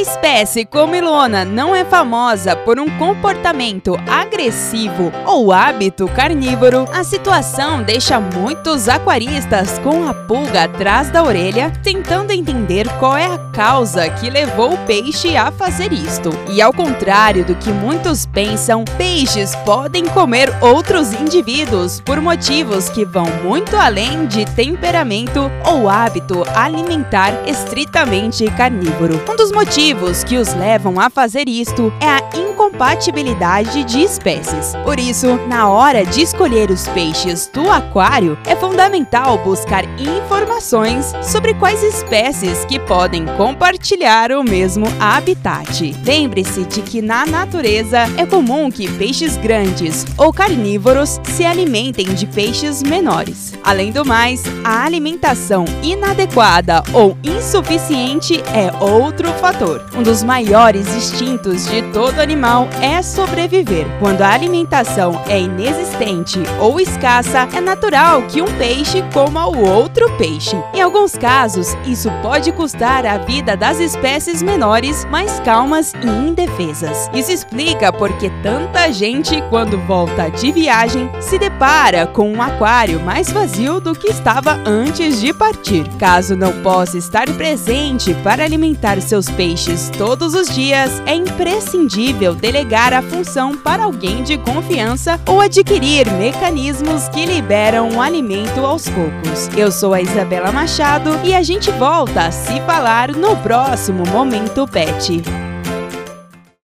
espécie comilona não é famosa por um comportamento agressivo ou hábito carnívoro, a situação deixa muitos aquaristas com a pulga atrás da orelha, tentando entender qual é a causa que levou o peixe a fazer isto. E ao contrário do que muitos pensam, peixes podem comer outros indivíduos por motivos que vão muito além de temperamento ou hábito alimentar estritamente carnívoro. Um dos motivos que os levam a fazer isto é a incompatibilidade de espécies. Por isso, na hora de escolher os peixes do aquário, é fundamental buscar informações sobre quais espécies que podem compartilhar o mesmo habitat. Lembre-se de que na natureza é comum que peixes grandes ou carnívoros se alimentem de peixes menores. Além do mais, a alimentação inadequada ou insuficiente é outro fator. Um dos maiores instintos de todo animal é sobreviver. Quando a alimentação é inexistente ou escassa, é natural que um peixe coma o outro peixe. Em alguns casos, isso pode custar a vida das espécies menores, mais calmas e indefesas. Isso explica porque tanta gente, quando volta de viagem, se depara com um aquário mais vazio do que estava antes de partir. Caso não possa estar presente para alimentar seus peixes todos os dias, é imprescindível delegar a função para alguém de confiança ou adquirir mecanismos que liberam o alimento aos poucos. Eu sou a Isabela Machado e a gente volta a se falar no próximo Momento Pet.